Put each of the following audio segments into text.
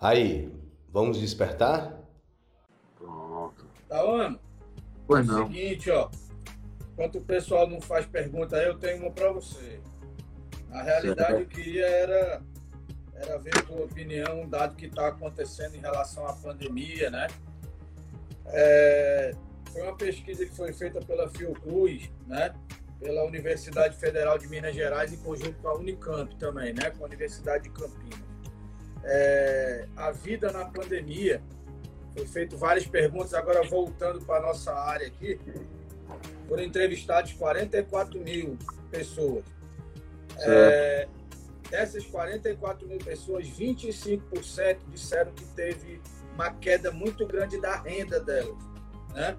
Aí, vamos despertar? Pronto. Tá, Ana? Pois É o não. seguinte, ó. Enquanto o pessoal não faz pergunta aí, eu tenho uma para você. Na realidade, Certo. eu queria era, era ver a tua opinião, um dado que está acontecendo em relação à pandemia, né? É, foi uma pesquisa que foi feita pela Fiocruz, né? Pela Universidade Federal de Minas Gerais, em conjunto com a Unicamp também, né? Com a Universidade de Campinas. É, a vida na pandemia, foi feito várias perguntas, agora voltando para a nossa área aqui, foram entrevistados 44 mil pessoas. É, dessas 44 mil pessoas, 25% disseram que teve uma queda muito grande da renda delas. Né?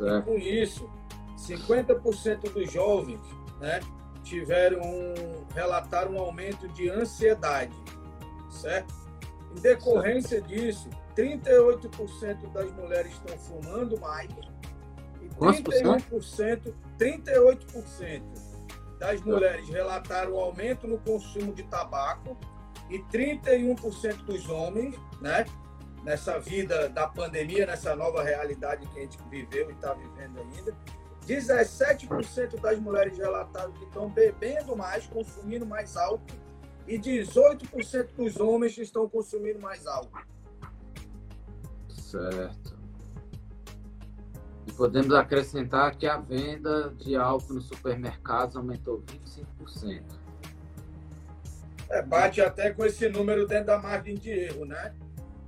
É. Com isso, 50% dos jovens né, tiveram um, relataram um aumento de ansiedade, certo? Em decorrência disso, 38% das mulheres estão fumando mais e Quantos por cento? 31%, 38% das mulheres relataram aumento no consumo de tabaco e 31% dos homens, né, nessa vida da pandemia, nessa nova realidade que a gente viveu e está vivendo ainda, 17% das mulheres relataram que estão bebendo mais, consumindo mais álcool, e 18% dos homens estão consumindo mais álcool. Certo. E podemos acrescentar que a venda de álcool nos supermercados aumentou 25%. É, bate até com esse número dentro da margem de erro, né?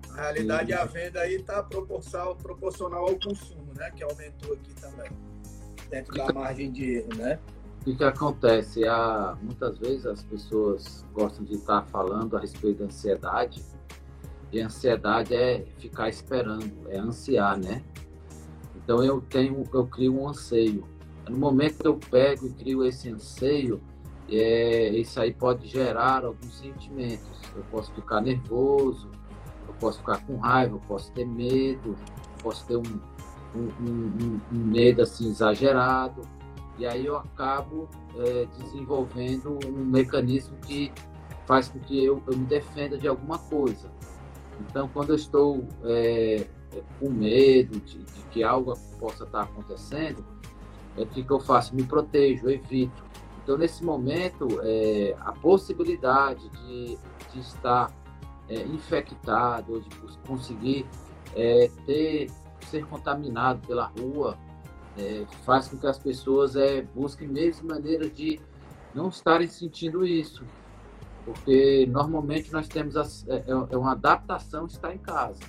Na realidade, Sim. a venda aí está proporcional, proporcional ao consumo, né? Que aumentou aqui também, dentro da margem de erro, né? O que, que acontece? Há, muitas vezes as pessoas gostam de estar falando a respeito da ansiedade, e ansiedade é ficar esperando, é ansiar, né? Então eu tenho, eu crio um anseio. No momento que eu pego e crio esse anseio, é, isso aí pode gerar alguns sentimentos. Eu posso ficar nervoso, eu posso ficar com raiva, eu posso ter medo, posso ter um, um, um- um medo assim exagerado. E aí eu acabo é, desenvolvendo um mecanismo que faz com que eu, eu me defenda de alguma coisa. Então, quando eu estou é, com medo de, de que algo possa estar acontecendo, é o que, que eu faço? Me protejo, eu evito. Então, nesse momento, é, a possibilidade de, de estar é, infectado, ou de conseguir é, ter, ser contaminado pela rua, é, faz com que as pessoas é, busquem e maneiras de não estarem sentindo isso. Porque normalmente nós temos as- é, é uma adaptação estar em casa.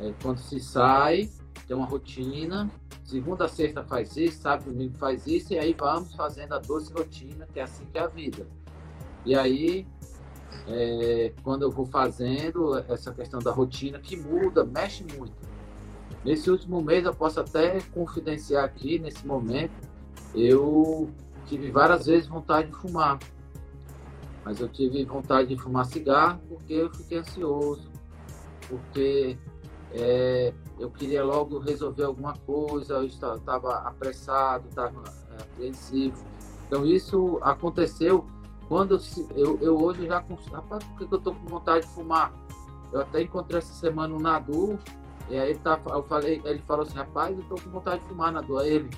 É, quando se sai, tem uma rotina, segunda sexta faz isso, sábado domingo faz isso, e aí vamos fazendo a doce rotina, que é assim que é a vida. E aí, é, quando eu vou fazendo essa questão da rotina, que muda, mexe muito. Nesse último mês, eu posso até confidenciar aqui, nesse momento, eu tive várias vezes vontade de fumar. Mas eu tive vontade de fumar cigarro porque eu fiquei ansioso, porque é, eu queria logo resolver alguma coisa, eu estava apressado, estava é, apreensivo. Então isso aconteceu quando eu, eu, hoje já rapaz, por que eu estou com vontade de fumar? Eu até encontrei essa semana um Nadu, e aí ele tá, eu falei, ele falou assim, rapaz, eu estou com vontade de fumar, Nadu. Aí ele,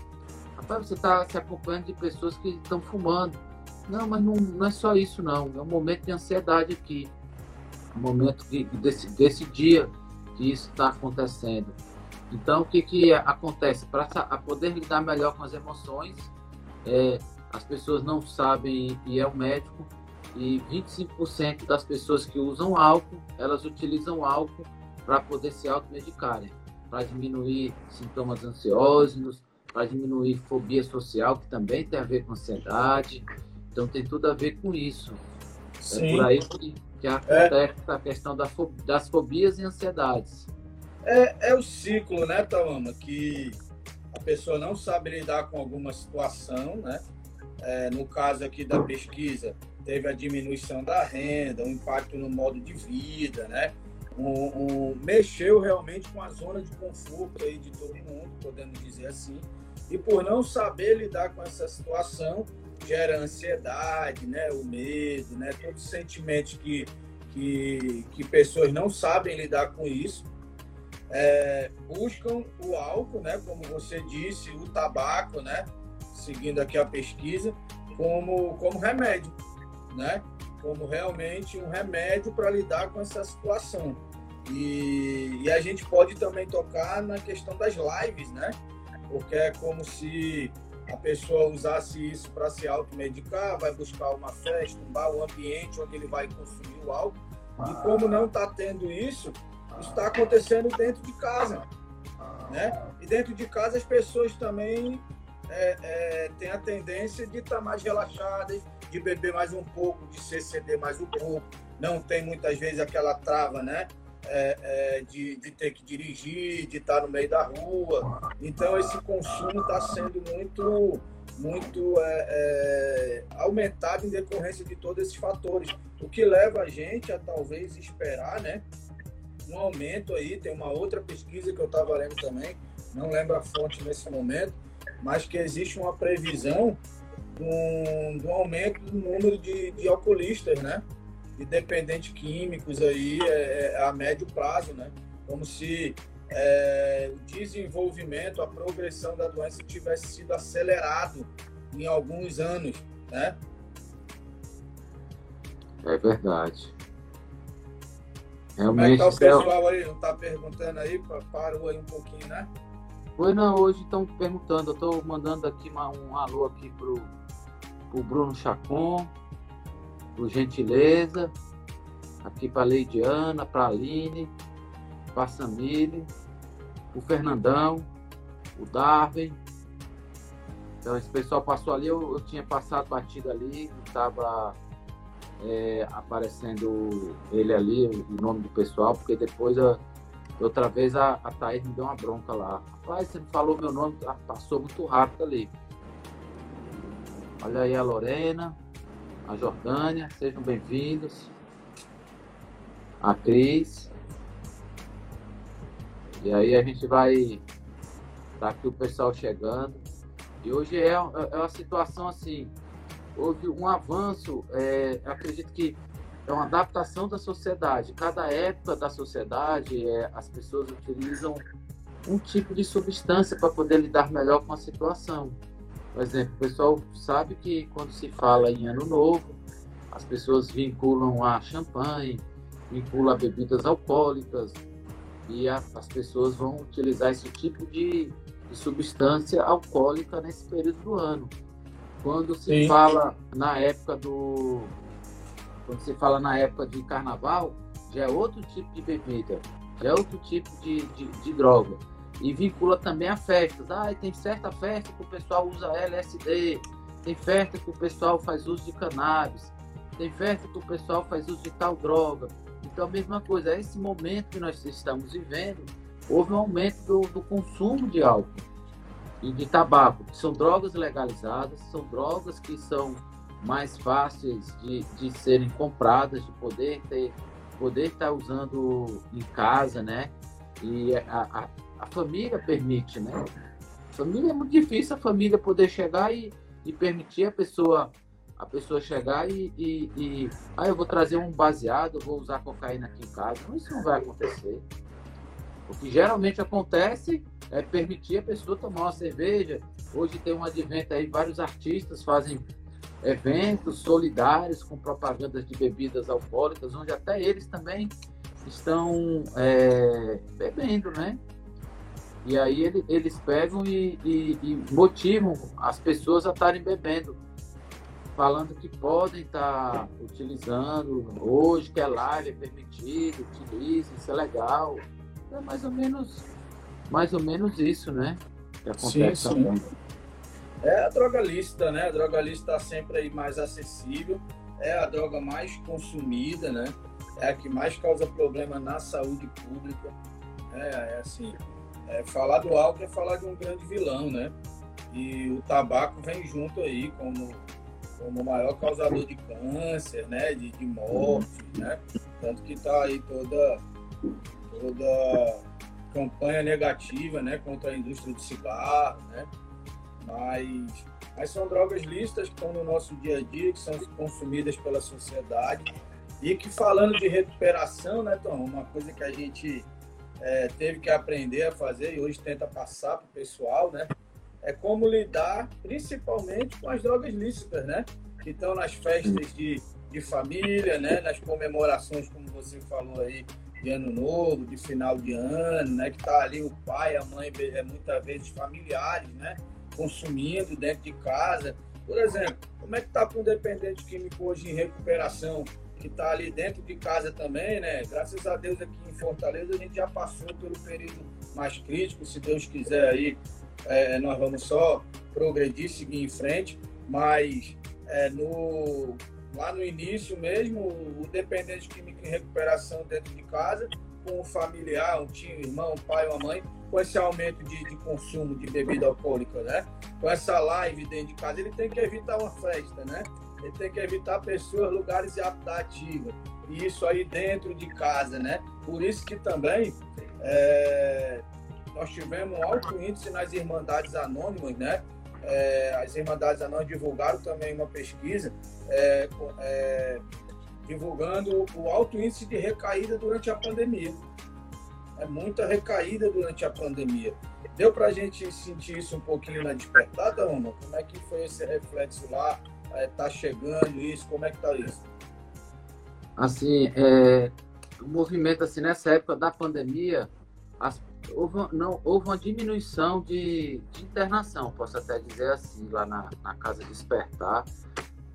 rapaz, você está se acompanhando de pessoas que estão fumando. Não, mas não, não é só isso não, é um momento de ansiedade aqui. Um momento que, desse, desse dia que isso está acontecendo. Então, o que, que acontece? Para poder lidar melhor com as emoções, é, as pessoas não sabem e é o médico, e 25% das pessoas que usam álcool, elas utilizam álcool para poder se automedicarem, para diminuir sintomas ansiosos, para diminuir fobia social, que também tem a ver com ansiedade. Então, tem tudo a ver com isso. É por aí que, que acontece a questão da fo- das fobias e ansiedades. É, é o ciclo, né, Tawama? Que a pessoa não sabe lidar com alguma situação, né? É, no caso aqui da pesquisa, teve a diminuição da renda, um impacto no modo de vida, né? Um, um- mexeu realmente com a zona de conforto aí de todo mundo, podemos dizer assim. E por não saber lidar com essa situação, gera ansiedade, né? O medo, né? Todos os sentimentos que, que, que pessoas não sabem lidar com isso, é, buscam o álcool, né, como você disse, o tabaco, né, seguindo aqui a pesquisa, como, como remédio, né, como realmente um remédio para lidar com essa situação. E, e, a gente pode também tocar na questão das lives, né, porque é como se a pessoa usasse isso para se automedicar, vai buscar uma festa, um bar, um ambiente onde ele vai consumir o álcool. E como não está tendo isso, está acontecendo dentro de casa. Né? E dentro de casa as pessoas também é, é, têm a tendência de estar tá mais relaxadas, de beber mais um pouco, de se exceder mais um pouco. Não tem muitas vezes aquela trava, né? É, é, de, de, ter que dirigir, de estar no meio da rua. Então, esse consumo está sendo muito, muito é, é, aumentado em decorrência de todos esses fatores, o que leva a gente a talvez esperar né, um aumento aí. Tem uma outra pesquisa que eu estava lendo também, não lembro a fonte nesse momento, mas que existe uma previsão de um, de um aumento do número de, de alcoolistas, né? De dependentes químicos aí é, é, a médio prazo, né? Como se é, o desenvolvimento, a progressão da doença tivesse sido acelerado em alguns anos, né? É verdade. Realmente. Como é que tá o pessoal aí? Não está perguntando aí? Parou aí um pouquinho, né? Oi, não, hoje estão perguntando. Eu estou mandando aqui um alô aqui pro, pro Bruno Chacon, por gentileza, aqui para a Leidiana, para a Aline, para a Samile, o Fernandão, o Darwin. Então esse pessoal passou ali, eu, eu tinha passado batida ali, estava é, aparecendo ele ali, o nome do pessoal, porque depois a, outra vez a, a Thaís me deu uma bronca lá. Rapaz, você não falou meu nome, ah, passou muito rápido ali. Olha aí a Lorena a Jordânia, sejam bem-vindos. A Cris. E aí a gente vai. Tá aqui o pessoal chegando. E hoje é, é uma situação assim. Houve um avanço, é, acredito que é uma adaptação da sociedade. Cada época da sociedade, é, as pessoas utilizam um tipo de substância para poder lidar melhor com a situação. Por exemplo, o pessoal sabe que quando se fala em ano novo, as pessoas vinculam a champanhe, vinculam a bebidas alcoólicas e a, as pessoas vão utilizar esse tipo de, de, substância alcoólica nesse período do ano. Quando se Sim. fala na época do quando se fala na época de carnaval, já é outro tipo de bebida, já é outro tipo de, de, de droga e vincula também a festas. Ah, tem certa festa que o pessoal usa LSD, tem festa que o pessoal faz uso de cannabis, tem festa que o pessoal faz uso de tal droga. Então, a mesma coisa, esse momento que nós estamos vivendo, houve um aumento do, do consumo de álcool e de tabaco, que são drogas legalizadas, são drogas que são mais fáceis de, de serem compradas, de poder ter, poder estar usando em casa, né? E a, a, a família permite, né? Família é muito difícil a família poder chegar e, e permitir a pessoa a pessoa chegar e, e, e, ah, eu vou trazer um baseado, vou usar cocaína aqui em casa. Isso não vai acontecer. O que geralmente acontece é permitir a pessoa tomar uma cerveja. Hoje tem um advento aí, vários artistas fazem eventos solidários com propagandas de bebidas alcoólicas, onde até eles também estão é, bebendo, né? E aí ele, eles pegam e, e, e, motivam as pessoas a estarem bebendo, falando que podem estar utilizando hoje, que é live, é permitido, utilize, isso é legal. É mais ou menos, mais ou menos isso, né? Que acontece sim, sim. É a droga lícita, né? A droga lícita está sempre aí mais acessível, é a droga mais consumida, né? É a que mais causa problema na saúde pública. É, é assim, é, falar do álcool é falar de um grande vilão, né? E o tabaco vem junto aí como, como o maior causador de câncer, né? De, de morte, né? Tanto que está aí toda, toda campanha negativa, né? Contra a indústria do cigarro, né? Mas, mas são drogas lícitas que estão no nosso dia a dia, que são consumidas pela sociedade E que falando de recuperação, né, Tom? Uma coisa que a gente é, teve que aprender a fazer e hoje tenta passar para o pessoal, né? É como lidar principalmente com as drogas lícitas, né? Que estão nas festas de, de família, né? Nas comemorações, como você falou aí, de ano novo, de final de ano, né? Que tá ali o pai, a mãe, é, muitas vezes familiares, né? Consumindo dentro de casa. Por exemplo, como é que tá com o dependente químico hoje em recuperação? Que está ali dentro de casa também, né? Graças a Deus aqui em Fortaleza a gente já passou pelo período mais crítico, se Deus quiser aí é, nós vamos só progredir, seguir em frente, mas é, no, lá no início mesmo, o dependente químico em recuperação dentro de casa, com um familiar, um tio, irmão, um pai, uma mãe, com esse aumento de, de, consumo de bebida alcoólica, né? Com essa live dentro de casa, ele tem que evitar uma festa, né? Ele tem que evitar pessoas, lugares de ativa. E isso aí dentro de casa, né? Por isso que também é, nós tivemos um alto índice nas Irmandades Anônimas, né? É, as Irmandades Anônimas divulgaram também uma pesquisa é, é, divulgando o alto índice de recaída durante a pandemia. É muita recaída durante a pandemia. Deu para a gente sentir isso um pouquinho na despertada, Ana? Como é que foi esse reflexo lá? Está é, chegando isso? Como é que está isso? Assim, é, o movimento assim nessa época da pandemia, as, houve, não, houve uma diminuição de, de, internação, posso até dizer assim, lá na, na casa Despertar.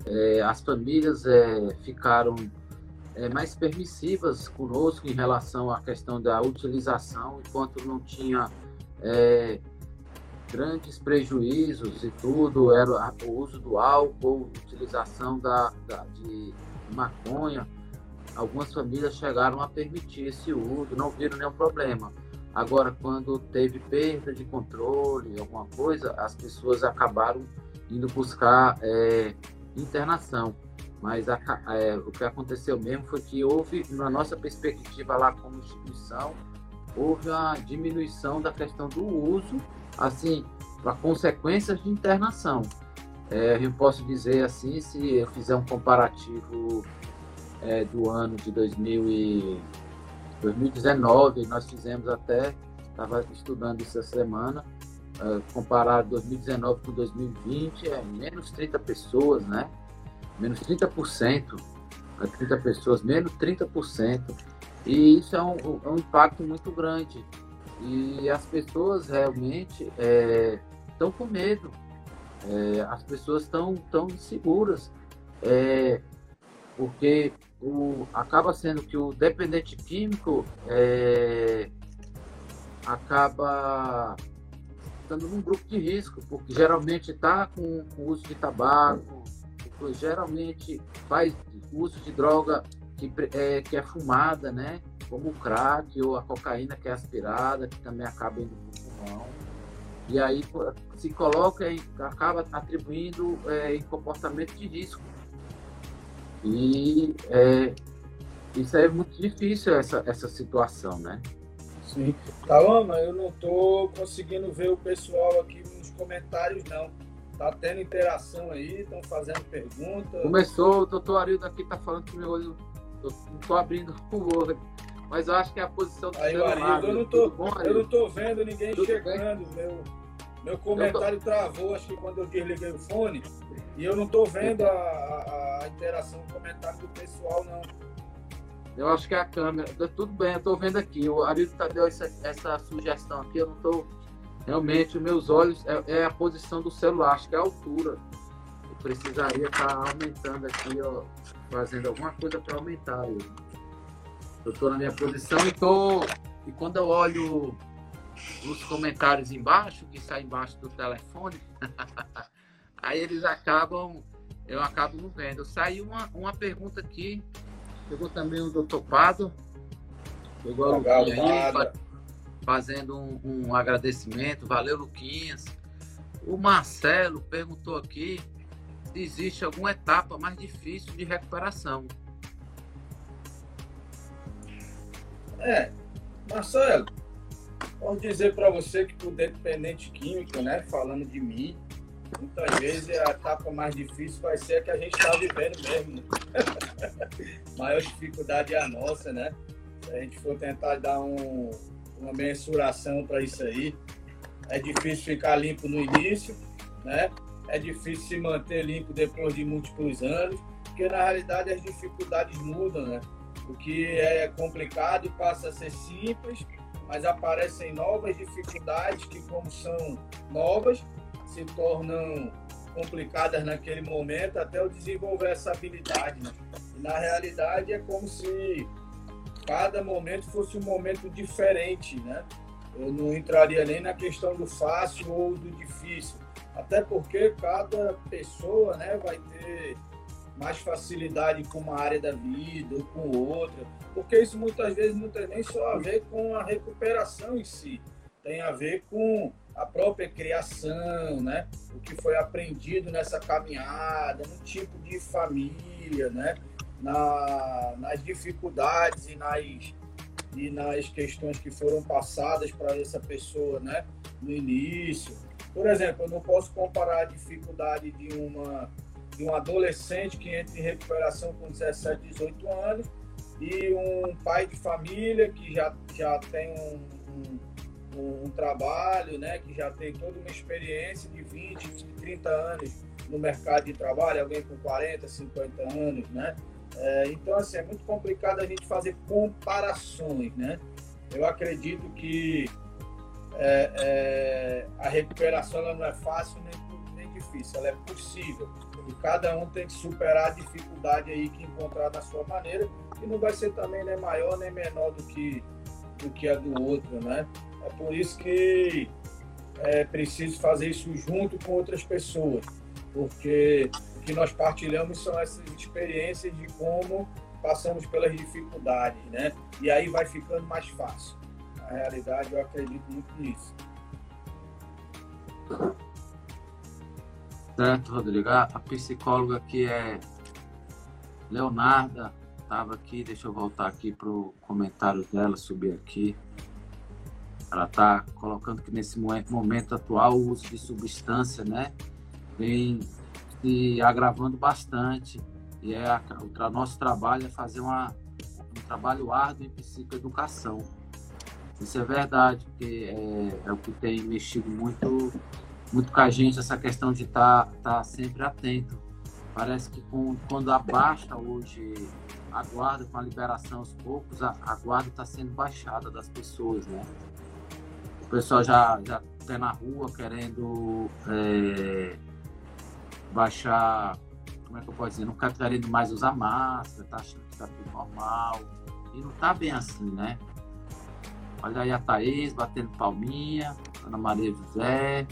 É, as famílias é, ficaram é, mais permissivas conosco em relação à questão da utilização, enquanto não tinha é, grandes prejuízos e tudo, era o uso do álcool, utilização da, da, de maconha. Algumas famílias chegaram a permitir esse uso, não viram nenhum problema. Agora, quando teve perda de controle, alguma coisa, as pessoas acabaram indo buscar é, internação. Mas a, é, o que aconteceu mesmo foi que houve, na nossa perspectiva lá como instituição, houve a diminuição da questão do uso assim, para consequências de internação. É, eu posso dizer assim, se eu fizer um comparativo é, do ano de 2000 e 2019, nós fizemos até, estava estudando essa semana, é, comparar 2019 com 2020, é menos 30 pessoas, né? Menos 30%, 30 pessoas, menos 30%. E isso é um, é um impacto muito grande. E as pessoas realmente estão é, com medo. É, as pessoas estão tão inseguras. É, porque o, acaba sendo que o dependente químico é, acaba estando num grupo de risco, porque geralmente está com, com uso de tabaco, geralmente faz uso de droga que é, que é fumada, né? Como o crack ou a cocaína que é aspirada, que também acaba indo para o pulmão. E aí se coloca e acaba atribuindo é, em comportamento de risco. E é, isso é muito difícil, essa, essa situação, né? Sim. Calma, eu não estou conseguindo ver o pessoal aqui nos comentários, não. Tá tendo interação aí, estão fazendo perguntas. Começou, o doutor Arildo aqui tá falando que meu olho. Eu não tô abrindo o olho mas eu acho que é a posição do Aí, Arildo, eu não tô, bom, eu não tô vendo ninguém Tudo chegando. Meu, meu comentário tô... travou, acho que quando eu desliguei o fone, e eu não tô vendo a, a, interação, o comentário do pessoal, não. Eu acho que é a câmera. Tudo bem, eu tô vendo aqui. O Arildo tá, deu essa, essa sugestão aqui, eu não tô. Realmente, meus olhos é, é, a posição do celular, acho que é a altura. Eu precisaria estar tá aumentando aqui, ó, fazendo alguma coisa para aumentar. Ele. Eu estou na minha posição e tô e quando eu olho os comentários embaixo, que sai embaixo do telefone, aí eles acabam, eu acabo não vendo. Saiu uma, uma pergunta aqui, pegou também o doutor Pado, pegou Legal, aí, fazendo um, um agradecimento, valeu Luquinhas. O Marcelo perguntou aqui se existe alguma etapa mais difícil de recuperação. É, Marcelo, posso dizer para você que o dependente químico, né, falando de mim, muitas vezes a etapa mais difícil vai ser a que a gente está vivendo mesmo. Né? Maior dificuldade é a nossa, né? Se a gente for tentar dar um, uma mensuração para isso aí, é difícil ficar limpo no início, né? É difícil se manter limpo depois de múltiplos anos, porque na realidade as dificuldades mudam, né? O que é complicado passa a ser simples, mas aparecem novas dificuldades que, como são novas, se tornam complicadas naquele momento até eu desenvolver essa habilidade. Né? Na realidade, é como se cada momento fosse um momento diferente, né? Eu não entraria nem na questão do fácil ou do difícil, até porque cada pessoa, né, vai ter mais facilidade com uma área da vida ou com outra, porque isso muitas vezes não tem nem só a ver com a recuperação em si, tem a ver com a própria criação, né? O que foi aprendido nessa caminhada, no tipo de família, né? Na, nas dificuldades e nas, e nas questões que foram passadas para essa pessoa, né? No início. Por exemplo, eu não posso comparar a dificuldade de uma de um adolescente que entra em recuperação com 17, 18 anos e um pai de família que já, já tem um, um, um, trabalho, né, que já tem toda uma experiência de 20, 30 anos no mercado de trabalho, alguém com 40, 50 anos, né? É, então, assim, é muito complicado a gente fazer comparações, né? Eu acredito que é, é, a recuperação ela não é fácil nem, nem difícil, ela é possível. E cada um tem que superar a dificuldade aí que encontrar da sua maneira, e não vai ser também nem maior nem menor do que, do que a do outro, né? É por isso que é preciso fazer isso junto com outras pessoas, porque o que nós partilhamos são essas experiências de como passamos pelas dificuldades, né? E aí vai ficando mais fácil. Na realidade, eu acredito muito nisso. Certo, Rodrigo. A, psicóloga aqui é Leonarda, estava aqui, deixa eu voltar aqui para o comentário dela, subir aqui. Ela está colocando que nesse momento atual o uso de substância, né, vem se agravando bastante. E é a, o nosso trabalho é fazer uma, um trabalho árduo em psicoeducação. Isso é verdade, porque é, é o que tem mexido muito muito com a gente essa questão de estar tá, tá sempre atento. Parece que com, quando abaixa hoje a guarda, com a liberação aos poucos, a, a guarda está sendo baixada das pessoas, né? O pessoal já já está na rua querendo é, baixar, como é que eu posso dizer, não está querendo mais usar máscara, está achando que está tudo normal. E não está bem assim, né? Olha aí a Thaís batendo palminha, Ana Maria José,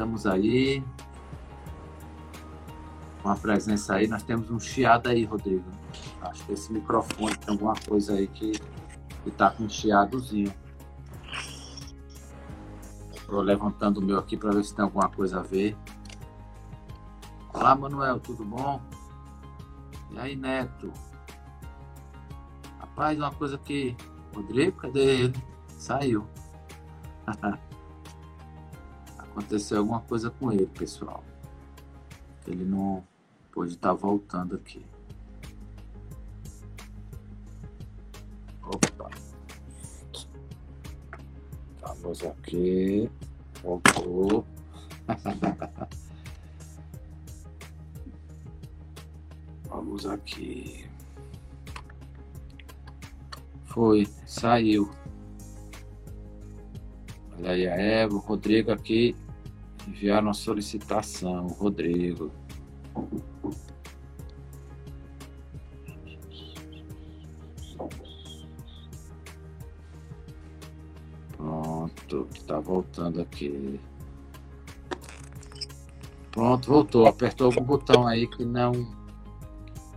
Estamos aí. Com a presença aí. Nós temos um chiado aí, Rodrigo. Acho que esse microfone tem alguma coisa aí que, está com um chiadozinho. Estou levantando o meu aqui para ver se tem alguma coisa a ver. Olá, Manuel, tudo bom? E aí, Neto? Rapaz, uma coisa que. Rodrigo, cadê ele? Saiu. aconteceu alguma coisa com ele, pessoal. Ele não pôde estar voltando aqui. Opa. Vamos aqui. Voltou. Vamos aqui. Foi, saiu. Olha aí a Eva, o Rodrigo aqui enviaram uma solicitação, Rodrigo. Pronto, tá voltando aqui. Pronto, voltou. Apertou algum botão aí que não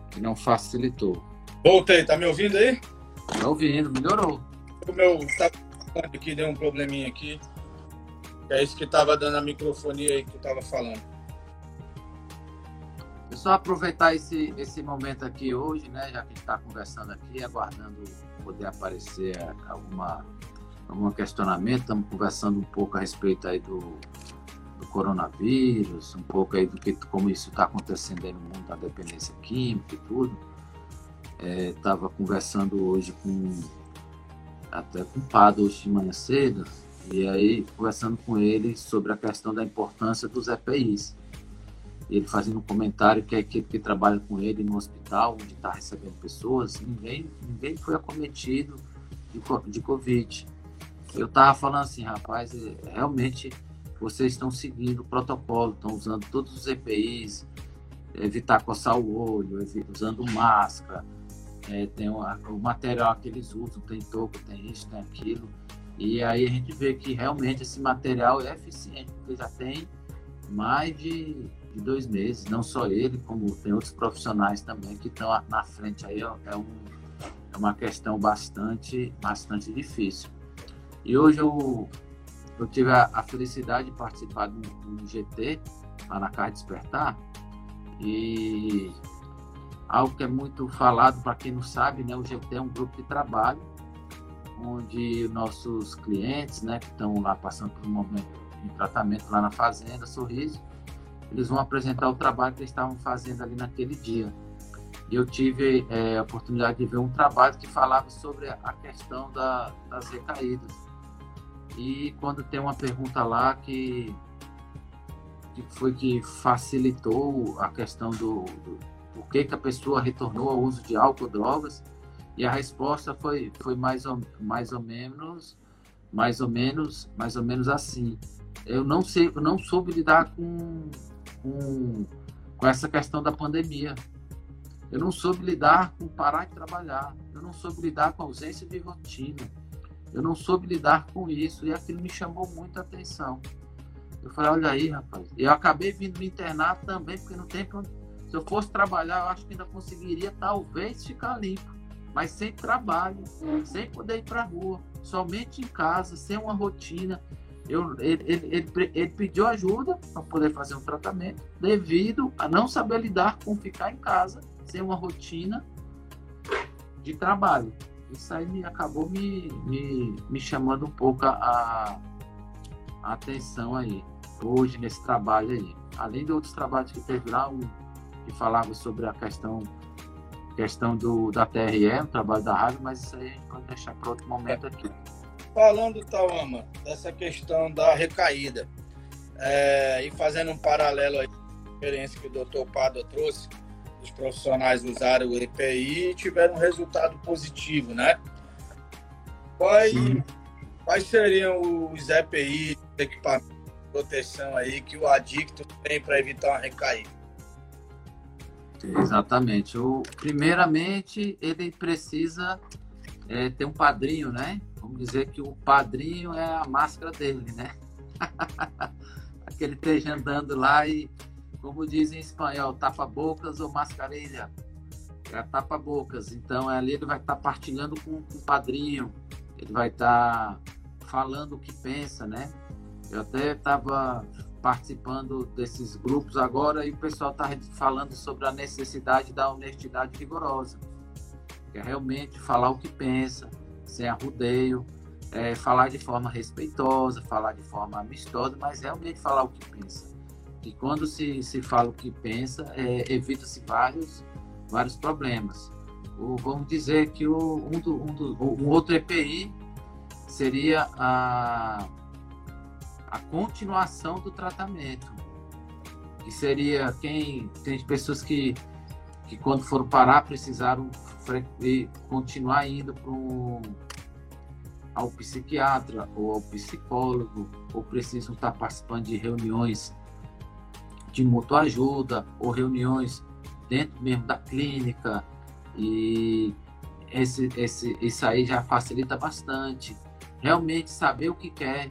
que não facilitou. Voltei, tá me ouvindo aí? Tá ouvindo, melhorou. O meu tá aqui deu um probleminha aqui. É isso que estava dando a microfonia aí que estava falando. É só aproveitar esse, esse momento aqui hoje, né? Já que a gente está conversando aqui, aguardando poder aparecer alguma algum questionamento. Estamos conversando um pouco a respeito aí do, do coronavírus, um pouco aí do que como isso está acontecendo aí no mundo da dependência química e tudo. Estava é, conversando hoje com até com o Pado hoje de manhã cedo, e aí conversando com ele sobre a questão da importância dos EPIs. Ele fazendo um comentário que a equipe que trabalha com ele no hospital, onde está recebendo pessoas, ninguém, ninguém foi acometido de, de Covid. Eu estava falando assim, rapaz, é, realmente vocês estão seguindo o protocolo, estão usando todos os EPIs, evitar coçar o olho, usando máscara, é, tem o, o, material que eles usam, tem toco, tem isso, tem aquilo. E aí a gente vê que realmente esse material é eficiente, porque já tem mais de, de dois meses, não só ele, como tem outros profissionais também que estão na frente aí, ó, é, um, é uma questão bastante, bastante difícil. E hoje eu, eu tive a, a felicidade de participar de um, de um GT lá na Casa Despertar e algo que é muito falado para quem não sabe, né? O GT é um grupo de trabalho onde nossos clientes, né, que estão lá passando por um momento de tratamento lá na fazenda Sorriso, eles vão apresentar o trabalho que eles estavam fazendo ali naquele dia. E eu tive é, a oportunidade de ver um trabalho que falava sobre a questão da, das recaídas. E quando tem uma pergunta lá que, que foi que facilitou a questão do, do por que, que a pessoa retornou ao uso de álcool, drogas, e a resposta foi, foi mais, ou, mais ou menos mais ou menos mais ou menos assim. Eu não sei, eu não soube lidar com, com, com essa questão da pandemia. Eu não soube lidar com parar de trabalhar. Eu não soube lidar com a ausência de rotina. Eu não soube lidar com isso e aquilo me chamou muita atenção. Eu falei, olha aí, rapaz. Eu acabei vindo me internar também, porque não tem Se eu fosse trabalhar, eu acho que ainda conseguiria talvez ficar limpo mas sem trabalho, sem poder ir para a rua, somente em casa, sem uma rotina. Eu, ele, ele, ele, ele pediu ajuda para poder fazer um tratamento, devido a não saber lidar com ficar em casa, sem uma rotina de trabalho. Isso aí me, acabou me, me, me chamando um pouco a, a atenção aí, hoje nesse trabalho aí. Além de outros trabalhos que teve lá, um, que falava sobre a questão questão do, da TRE, o trabalho da rádio, mas isso aí a gente pode deixar para outro momento aqui. Falando, Tawama, dessa questão da recaída, é, e fazendo um paralelo aí com a experiência que o doutor Pado trouxe, os profissionais usaram o EPI e tiveram um resultado positivo, né? Quais, quais seriam os EPI, equipamentos de proteção aí que o adicto tem para evitar uma recaída? Exatamente. O, primeiramente, ele precisa é, ter um padrinho, né? Vamos dizer que o padrinho é a máscara dele, né? Aquele esteja andando lá e, como dizem em espanhol, tapa-bocas ou mascarilha. É tapa-bocas. Então, ali ele vai estar tá partilhando com, com o padrinho, ele vai estar tá falando o que pensa, né? Eu até estava participando desses grupos agora e o pessoal está falando sobre a necessidade da honestidade rigorosa, que é realmente falar o que pensa, sem arrudeio, é, falar de forma respeitosa, falar de forma amistosa, mas realmente falar o que pensa. E quando se, se fala o que pensa, é, evita-se vários, vários problemas. O, vamos dizer que o, um, do, um, do, um outro EPI seria a a continuação do tratamento. Que seria quem tem pessoas que, que quando foram parar precisaram continuar indo para um, ao psiquiatra ou ao psicólogo, ou precisam estar participando de reuniões de mutua ajuda ou reuniões dentro mesmo da clínica e esse, esse, isso aí já facilita bastante. Realmente saber o que quer,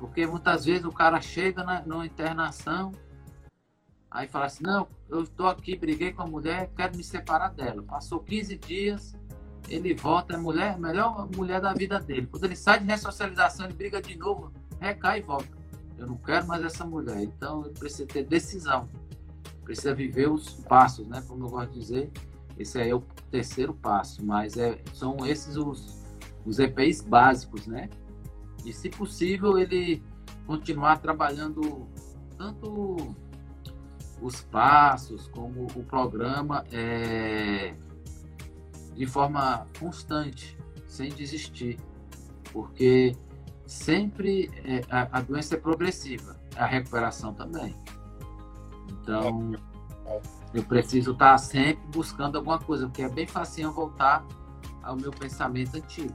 porque muitas vezes o cara chega na, numa internação, aí fala assim, não, eu estou aqui, briguei com a mulher, quero me separar dela. Passou 15 dias, ele volta, é mulher, melhor mulher da vida dele. Quando ele sai de ressocialização, ele briga de novo, recai e volta. Eu não quero mais essa mulher. Então ele precisa ter decisão. Precisa viver os passos, né? Como eu gosto de dizer. Esse aí é o terceiro passo, mas é, são esses os, os EPIs básicos, né? E se possível, ele continuar trabalhando tanto os passos como o programa é, de forma constante, sem desistir, porque sempre é, a, a, doença é progressiva, a recuperação também. Então, eu preciso estar sempre buscando alguma coisa, porque é bem facinho voltar ao meu pensamento antigo.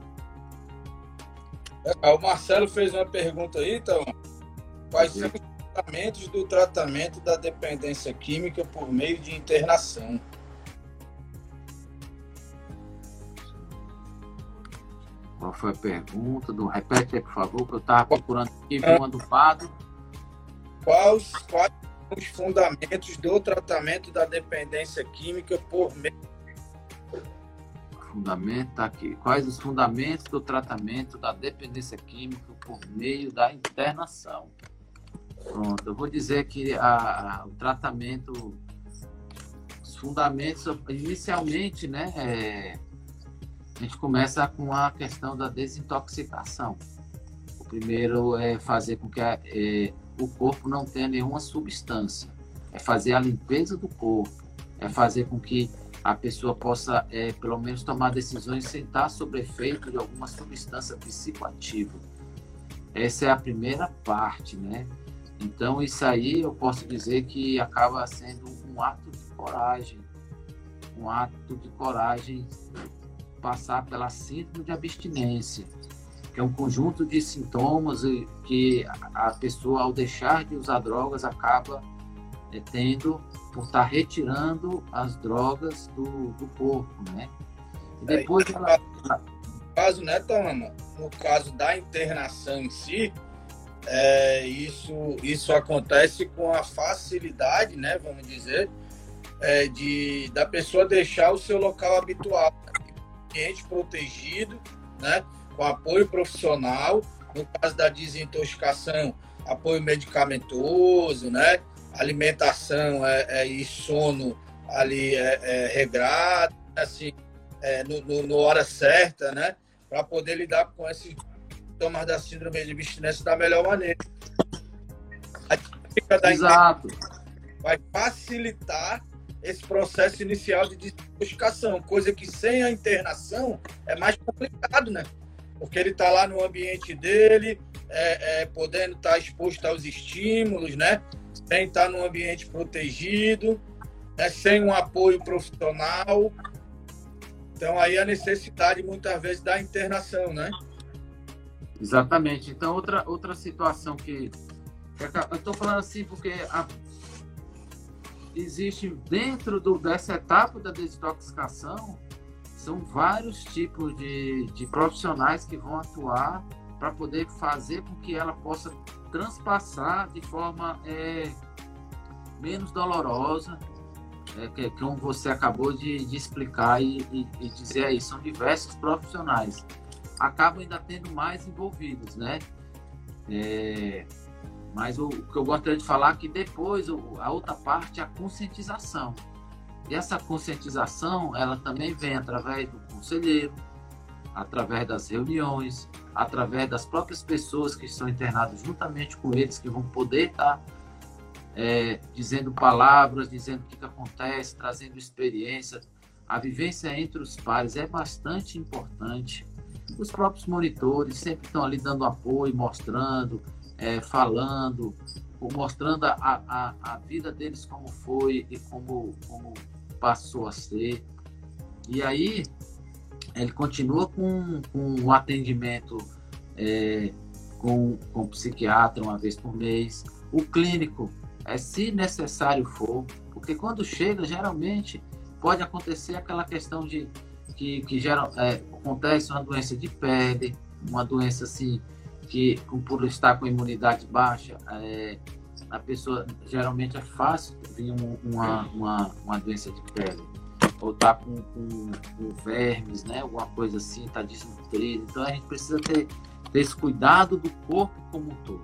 O Marcelo fez uma pergunta aí, então. Quais são os fundamentos do tratamento da dependência química por meio de internação? Qual foi a pergunta? Do... Repete aí, por favor, que eu estava procurando aqui, vi uma do Pado. Quais, quais são os fundamentos do tratamento da dependência química por meio fundamento aqui. Quais os fundamentos do tratamento da dependência química por meio da internação? Pronto, eu vou dizer que a, a, o tratamento, os fundamentos, inicialmente, né, é, a gente começa com a questão da desintoxicação. O primeiro é fazer com que a, é, o corpo não tenha nenhuma substância, é fazer a limpeza do corpo, é fazer com que a pessoa possa, é, pelo menos, tomar decisões sem estar sob efeito de alguma substância psicoativa. Essa é a primeira parte, né? Então, isso aí eu posso dizer que acaba sendo um ato de coragem, um ato de coragem passar pela síndrome de abstinência, que é um conjunto de sintomas que a pessoa, ao deixar de usar drogas, acaba tendo por estar tá retirando as drogas do, do corpo, né? E depois ela... No caso, né, Tama? No caso da internação em si, é, isso, isso acontece com a facilidade, né, vamos dizer, é, de, da pessoa deixar o seu local habitual, ambiente protegido, né, com apoio profissional, no caso da desintoxicação, apoio medicamentoso, né, alimentação é, é, e sono ali é, é regrado, assim, é, no, no, no, hora certa, né? Para poder lidar com esses sintomas da síndrome de abstinência da melhor maneira. A técnica da Exato. vai facilitar esse processo inicial de desintoxicação, coisa que sem a internação é mais complicado, né? Porque ele está lá no ambiente dele, é, é, podendo estar tá exposto aos estímulos, né? Sem estar num ambiente protegido, né, sem um apoio profissional. Então, aí a necessidade, muitas vezes, da internação, né? Exatamente. Então, outra, outra situação que. Eu estou falando assim porque a, existe dentro do, dessa etapa da desintoxicação são vários tipos de, de profissionais que vão atuar para poder fazer com que ela possa transpassar de forma é, menos dolorosa, é, que, como você acabou de, de explicar e, e, e, dizer aí, são diversos profissionais. Acabam ainda tendo mais envolvidos, né? É, mas o, o, que eu gostaria de falar é que depois a outra parte é a conscientização. E essa conscientização, ela também vem através do conselheiro, através das reuniões, através das próprias pessoas que estão internadas juntamente com eles, que vão poder estar é, dizendo palavras, dizendo o que, que acontece, trazendo experiência. A vivência entre os pares é bastante importante. Os próprios monitores sempre estão ali dando apoio, mostrando, é, falando, mostrando a, a, a vida deles como foi e como, como passou a ser. E aí, ele continua com, com o atendimento é, com, com o psiquiatra uma vez por mês. O clínico, é, se necessário for, porque quando chega, geralmente pode acontecer aquela questão de que, que gera, é, acontece uma doença de pele, uma doença assim, que por estar com imunidade baixa, é, a pessoa geralmente é fácil vir uma, uma, uma doença de pele ou tá com, com, com, vermes, né? Alguma coisa assim, tá desnutrido. Então a gente precisa ter, ter esse cuidado do corpo como um todo.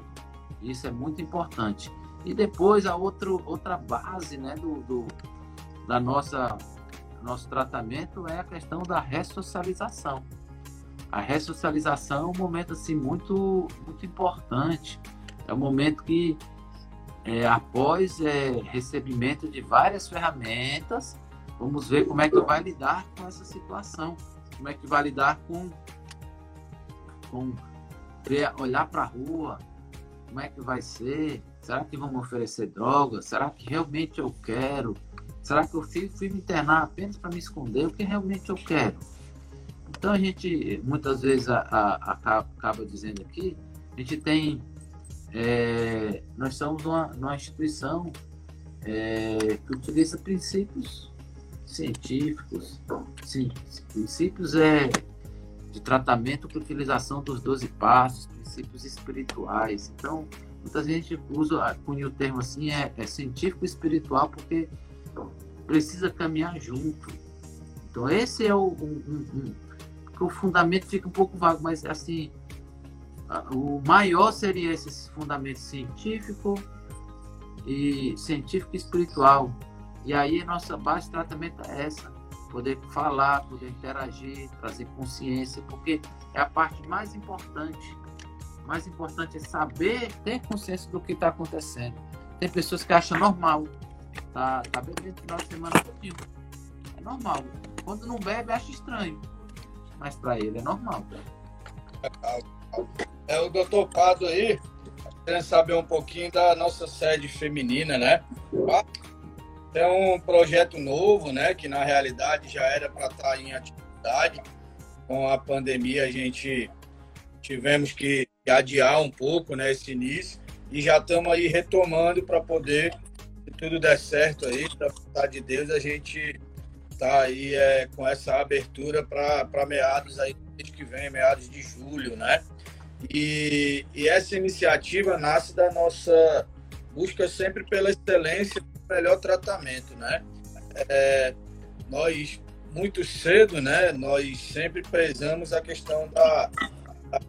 Isso é muito importante. E depois a outro, outra base, né, do, do da nossa nosso tratamento é a questão da ressocialização. A ressocialização é um momento assim muito muito importante. É o momento que, é, após é, recebimento de várias ferramentas, vamos ver como é que vai lidar com essa situação. Como é que vai lidar com, com olhar para a rua, como é que vai ser? Será que vão me oferecer drogas? Será que realmente eu quero? Será que eu fui, fui me internar apenas para me esconder o que realmente eu quero? Então a gente muitas vezes a, a, a, acaba dizendo aqui, a gente tem, é, nós somos uma, uma instituição é, que utiliza princípios científicos, sim, princípios é, de tratamento com utilização dos 12 passos, princípios espirituais. Então, muita gente usa, cunha o termo assim, é, é científico espiritual porque precisa caminhar junto. Então, esse é o, um, um, um, o fundamento fica um pouco vago, mas assim, o maior seria esse fundamento científico e científico espiritual. E aí, nossa base de tratamento é essa poder falar, poder interagir, trazer consciência, porque é a parte mais importante mais importante é saber, ter consciência do que está acontecendo. Tem pessoas que acham normal. Tá, tá bebendo no final de semana todinho. É normal. Quando não bebe, acha estranho. Mas para ele é normal. É o doutor Pado aí, querendo saber um pouquinho da nossa sede feminina, né? É um projeto novo, né? Que na realidade já era para estar tá em atividade. Com a pandemia, a gente tivemos que adiar um pouco né, esse início e já estamos aí retomando para poder, se tudo der certo aí, para vontade de Deus, a gente tá aí é, com essa abertura para meados aí que vem, meados de julho, né? E, e essa iniciativa nasce da nossa busca sempre pela excelência, melhor tratamento, né? É, nós muito cedo, né? Nós sempre prezamos a questão da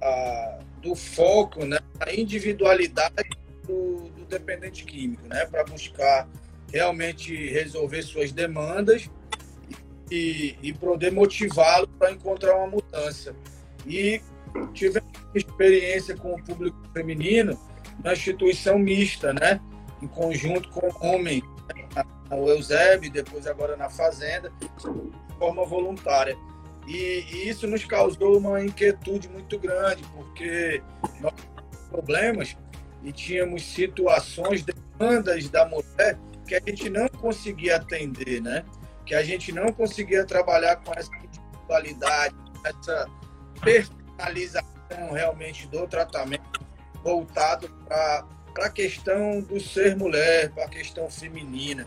a, do foco, né, a individualidade do, do dependente químico, né, para buscar realmente resolver suas demandas e, e poder motivá-lo para encontrar uma mudança. E tivemos experiência com o público feminino na instituição mista, né, em conjunto com homens, o Eusébio, depois agora na Fazenda, de forma voluntária. E, e, isso nos causou uma inquietude muito grande, porque nós tínhamos problemas e tínhamos situações, demandas da mulher que a gente não conseguia atender, né? Que a gente não conseguia trabalhar com essa individualidade, essa personalização realmente do tratamento voltado para a questão do ser mulher, para a questão feminina.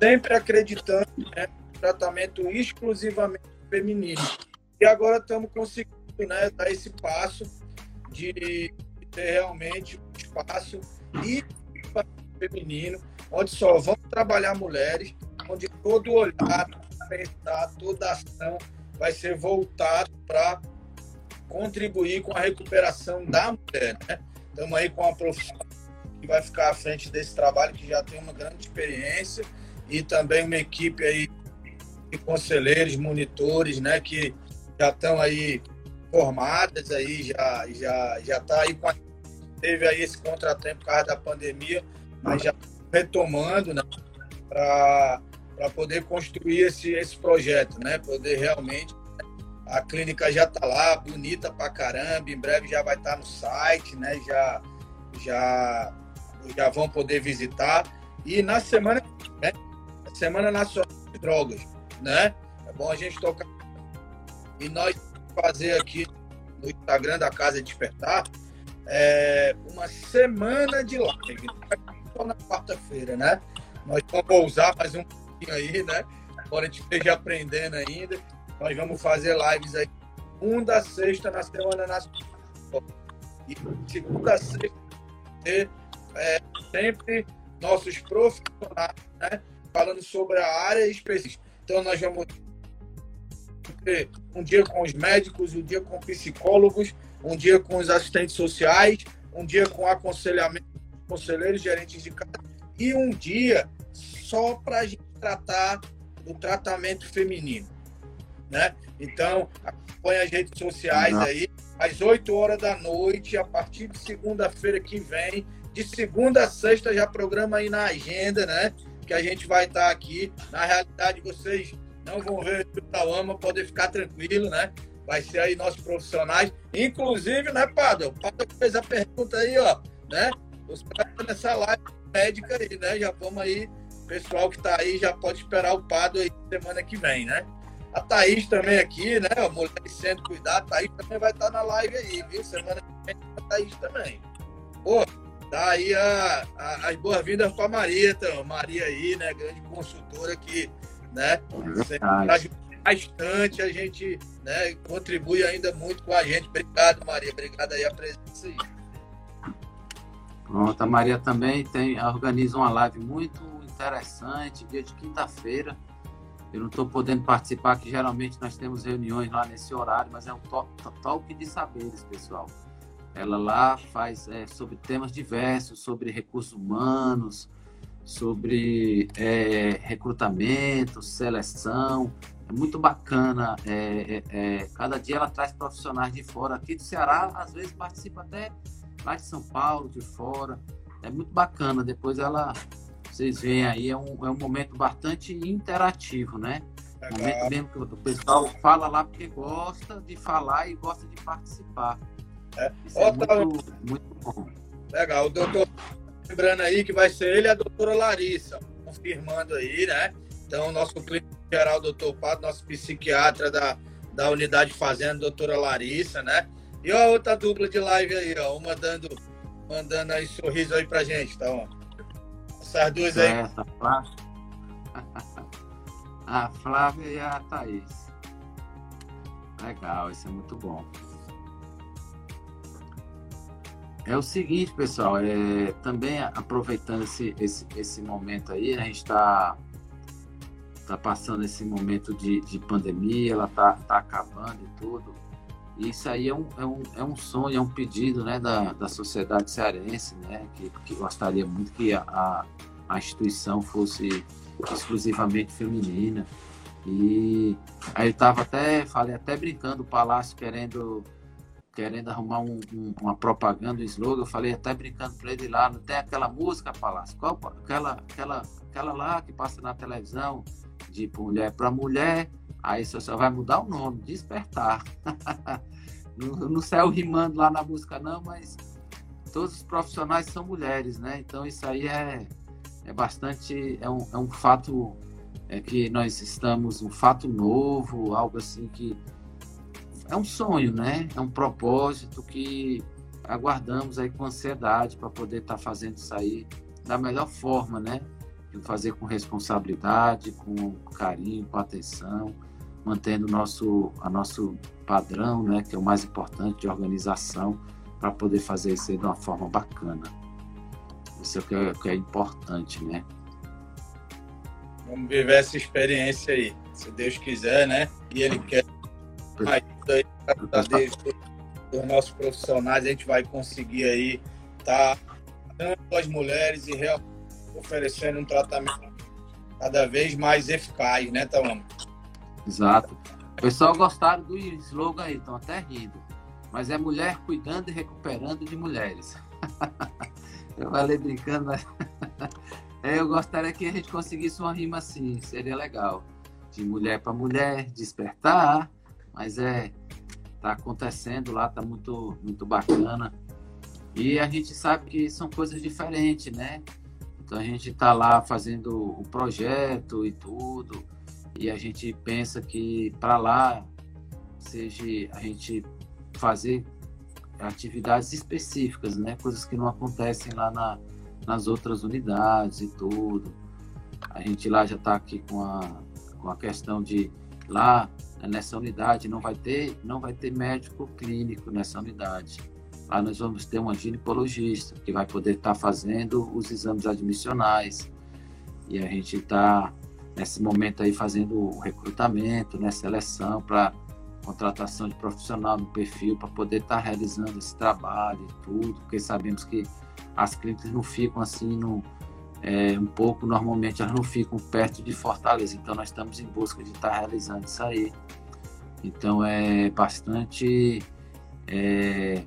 Sempre acreditando né, no tratamento exclusivamente feminino. E agora estamos conseguindo né, dar esse passo de ter realmente um espaço e feminino, onde só vão trabalhar mulheres, onde todo olhar, pensar, toda ação vai ser voltado para contribuir com a recuperação da mulher. Né? Estamos aí com uma profissional que vai ficar à frente desse trabalho, que já tem uma grande experiência, e também uma equipe aí de conselheiros, monitores, né, que já estão aí formadas aí, já já já está aí com a, teve aí esse contratempo por causa da pandemia, mas já retomando, né, para para poder construir esse esse projeto, né, poder realmente a clínica já está lá, bonita pra caramba, em breve já vai estar tá no site, né, já já já vão poder visitar. E na semana né, Semana Nacional de Drogas né? É bom a gente tocar. E nós fazer aqui no Instagram da Casa Despertar é, uma semana de live. Só na quarta-feira, né? Nós vamos usar mais um pouquinho aí, né? Agora a gente esteja aprendendo ainda. Nós vamos fazer lives aí segunda, sexta na Semana Nacional. E segunda, sexta, é, sempre nossos profissionais, né? Falando sobre a área específica. Então, nós vamos ter um dia com os médicos, um dia com psicólogos, um dia com os assistentes sociais, um dia com aconselhamento, conselheiros, gerentes de casa, e um dia só para a gente tratar do tratamento feminino. Né? Então, acompanhe as redes sociais Não. aí, às 8 horas da noite, a partir de segunda-feira que vem. De segunda a sexta já programa aí na agenda, né? Que a gente vai estar aqui. Na realidade, vocês não vão ver o Tauama, podem ficar tranquilo, né? Vai ser aí nossos profissionais. Inclusive, né, Pado? O Pado fez a pergunta aí, ó, né? Os caras nessa live médica aí, né? Já vamos aí, pessoal que tá aí já pode esperar o Pado aí semana que vem, né? A Thaís também aqui, né? A mulher sendo cuidado, a Thaís também vai estar na live aí, viu? Semana que vem a Thaís também. Pô, dá aí a, a, as boas-vindas para Maria, então. Maria aí, né? Grande consultora que, né? Ajuda bastante, a gente né, contribui ainda muito com a gente. Obrigado, Maria. Obrigado aí a presença aí. Pronto, a Maria também tem, organiza uma live muito interessante, dia de quinta-feira eu não estou podendo participar, que geralmente nós temos reuniões lá nesse horário, mas é um talk de saberes, pessoal. Ela lá faz é, sobre temas diversos, sobre recursos humanos, sobre é, recrutamento, seleção. É muito bacana. É, é, é, cada dia ela traz profissionais de fora. Aqui do Ceará, às vezes participa até lá de São Paulo, de fora. É muito bacana. Depois ela vocês veem aí, é um, é um momento bastante interativo, né? Momento mesmo que o pessoal fala lá porque gosta de falar e gosta de participar. É, é muito, muito bom. Legal, o doutor lembrando aí que vai ser ele e a doutora Larissa, confirmando aí, né? Então, nosso clínico geral, doutor Pato, nosso psiquiatra da, da unidade fazenda, doutora Larissa, né? E a outra dupla de live aí, ó, uma dando, mandando aí sorriso aí pra gente, tá? Ó. Essas duas aí. Essa, Flávia. a Flávia e a Thaís. Legal, isso é muito bom. É o seguinte, pessoal, é, também aproveitando esse, esse, esse momento aí, a gente está tá passando esse momento de, de pandemia, ela está tá acabando e tudo. Isso aí é um, é um, é um sonho, é um pedido né, da, da sociedade cearense, né, que, que gostaria muito que a, a instituição fosse exclusivamente feminina. E aí eu estava até, falei até brincando, o Palácio querendo querendo arrumar um, um, uma propaganda, um slogan, eu falei até brincando para ele lá, não tem aquela música, Palácio, qual, aquela, aquela, aquela lá que passa na televisão, de mulher para mulher, Aí você só vai mudar o nome, despertar. não, não saiu rimando lá na música, não, mas todos os profissionais são mulheres, né? Então isso aí é, é bastante. É um, é um fato é que nós estamos, um fato novo, algo assim que. É um sonho, né? É um propósito que aguardamos aí com ansiedade para poder estar tá fazendo isso aí da melhor forma, né? De fazer com responsabilidade, com carinho, com atenção mantendo o nosso, a nosso padrão, né, que é o mais importante de organização, para poder fazer isso de uma forma bacana. Isso é o que é, que é importante, né? Vamos viver essa experiência aí, se Deus quiser, né? E Ele quer aí, os nossos profissionais, a gente vai conseguir aí estar tá as mulheres e realmente oferecendo um tratamento cada vez mais eficaz, né, Tawama? Exato. O pessoal gostaram do slogan aí, estão até rindo. Mas é mulher cuidando e recuperando de mulheres. eu falei brincando, mas é, eu gostaria que a gente conseguisse uma rima assim, seria legal. De mulher para mulher, despertar, mas é tá acontecendo lá, tá muito muito bacana. E a gente sabe que são coisas diferentes, né? Então a gente tá lá fazendo o projeto e tudo e a gente pensa que para lá seja a gente fazer atividades específicas, né? Coisas que não acontecem lá na, nas outras unidades e tudo. A gente lá já está aqui com a, com a questão de lá nessa unidade não vai ter não vai ter médico clínico nessa unidade. Lá nós vamos ter uma ginecologista que vai poder estar tá fazendo os exames admissionais e a gente está nesse momento aí fazendo o recrutamento, né, seleção para contratação de profissional no perfil para poder estar tá realizando esse trabalho e tudo, porque sabemos que as clínicas não ficam assim no, é, um pouco, normalmente elas não ficam perto de Fortaleza, então nós estamos em busca de estar realizando isso aí. Então é bastante É,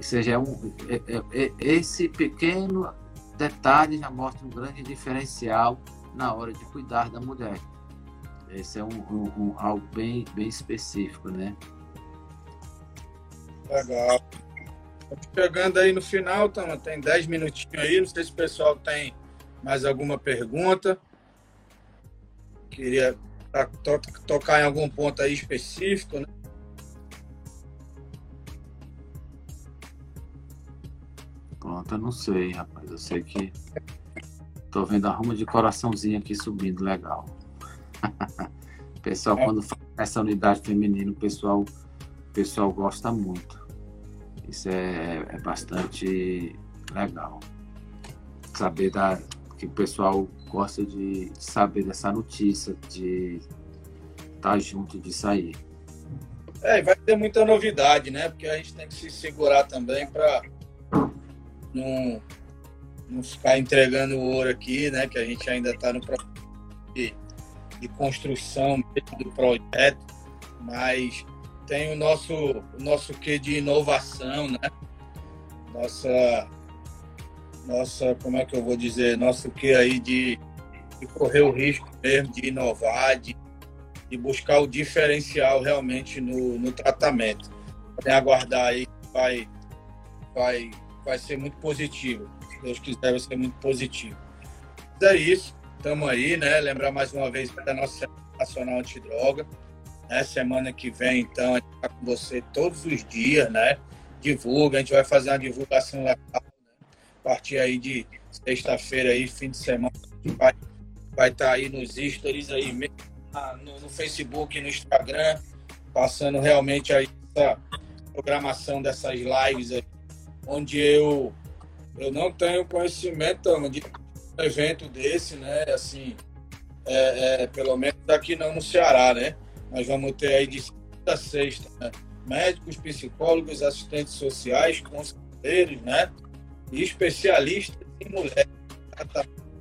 seja, é um, é, é, é, esse pequeno detalhe já mostra um grande diferencial na hora de cuidar da mulher. Esse é um, um, um algo bem, bem específico, né? Legal. Chegando aí no final, Tama, tem 10 minutinhos aí. Não sei se o pessoal tem mais alguma pergunta. Queria to tocar em algum ponto aí específico, né? Pronto, eu não sei, rapaz. Eu sei que tô vendo a ruma de coraçãozinho aqui subindo, legal. pessoal, é. quando faz essa unidade feminina, o pessoal, pessoal gosta muito. Isso é, é bastante legal. Saber da, que o pessoal gosta de saber dessa notícia, de estar tá junto disso aí. É, vai ter muita novidade, né? Porque a gente tem que se segurar também para não, não ficar entregando ouro aqui, né? Que a gente ainda está no processo de, de construção do projeto, mas tem o nosso, o nosso quê de inovação, né? Nossa, nossa, como é que eu vou dizer, nosso quê aí de, de correr o risco mesmo de inovar, de, de buscar o diferencial realmente no, no tratamento. Podem aguardar aí que vai, vai, vai ser muito positivo. Se Deus quiser, vai ser muito positivo. Mas é isso, estamos aí, né? Lembrar mais uma vez da nossa Nacional Antidroga. Né? Semana que vem, então, a gente está com você todos os dias, né? Divulga, a gente vai fazer uma divulgação legal, partir aí de sexta-feira aí, fim de semana, vai vai estar tá aí nos stories aí, no, no Facebook, no Instagram, passando realmente aí essa programação dessas lives aí, onde eu eu não tenho conhecimento de um evento desse, né? Assim, é, é, pelo menos aqui não no Ceará, né? Nós vamos ter aí de segunda a sexta, né? médicos, psicólogos, assistentes sociais, conselheiros, né? E especialistas em mulheres.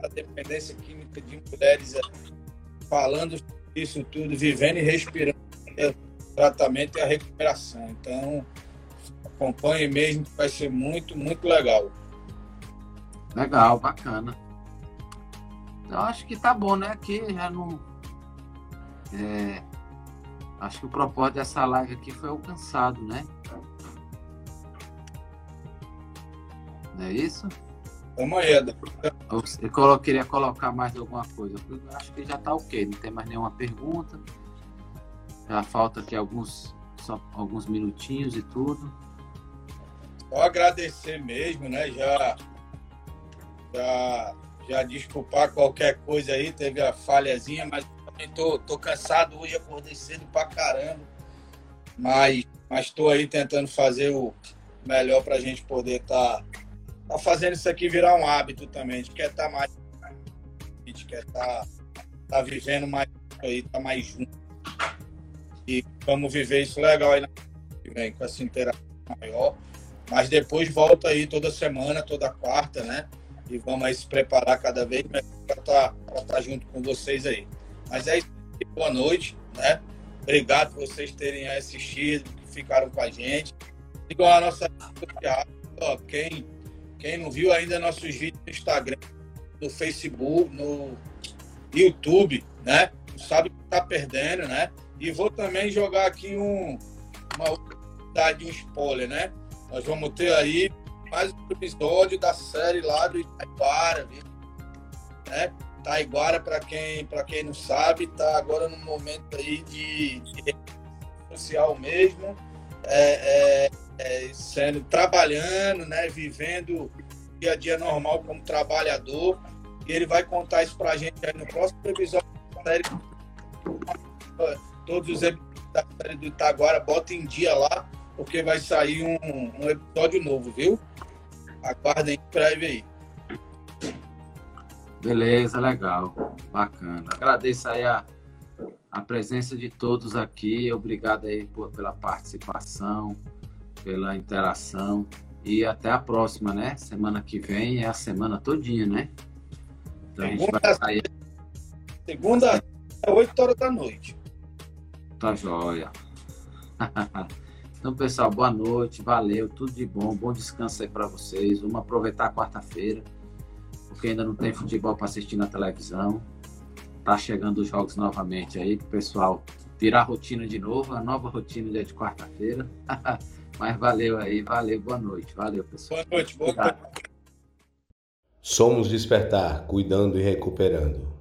A dependência química de mulheres é, falando isso tudo, vivendo e respirando tratamento e a recuperação. Então, acompanhe mesmo, que vai ser muito, muito legal. Legal, bacana. Eu acho que tá bom, né? Aqui já não. É, Acho que o propósito dessa live aqui foi alcançado, né? É isso? Vamos aí, Eu queria colocar mais alguma coisa. Eu acho que já está ok, não tem mais nenhuma pergunta. Já falta aqui alguns, só alguns minutinhos e tudo. Só agradecer mesmo, né? Já, já, já desculpar qualquer coisa aí, teve a falhazinha, mas também tô, tô cansado hoje, acordei cedo pra caramba. Mas, mas tô aí tentando fazer o melhor pra gente poder estar tá, tá fazendo isso aqui virar um hábito também. A gente quer estar tá mais. A gente quer estar tá, tá vivendo mais aí, tá mais junto. E vamos viver isso legal aí na vem, com essa interação maior. Mas depois volta aí toda semana, toda quarta, né? E vamos aí se preparar cada vez mais para estar tá, tá junto com vocês aí. Mas é isso. Boa noite, né? Obrigado por vocês terem assistido, que ficaram com a gente. Sigam a nossa. Quem, quem não viu ainda nossos vídeos no Instagram, no Facebook, no YouTube, né? Não sabe que está perdendo, né? E vou também jogar aqui um, uma oportunidade, um spoiler, né? Nós vamos ter aí mais um episódio da série lá do Itaipara, viu? Né? Taiguara, para quem, quem não sabe, está agora num momento aí de, de social mesmo, é, é, é, sendo trabalhando, né, vivendo o dia a dia normal como trabalhador. E ele vai contar isso para a gente no próximo episódio da série. Todos os episódios da série do Itaguara, bota em dia lá, porque vai sair um, um episódio novo, viu? Aguardem em breve aí. Beleza, legal. Bacana. Agradeço aí a, a presença de todos aqui. Obrigado aí por, pela participação, pela interação. E até a próxima, né? Semana que vem é a semana todinha, né? Então segunda, a gente vai sair. Segunda, às 8 horas da noite. Tá jóia. Então, pessoal, boa noite, valeu, tudo de bom, bom descanso aí para vocês. Vamos aproveitar a quarta-feira, porque ainda não tem futebol para assistir na televisão. Tá chegando os jogos novamente aí, pessoal tirar a rotina de novo, a nova rotina dia de quarta-feira. Mas valeu aí, valeu, boa noite, valeu, pessoal. Boa noite, boa noite. Somos Despertar, cuidando e recuperando.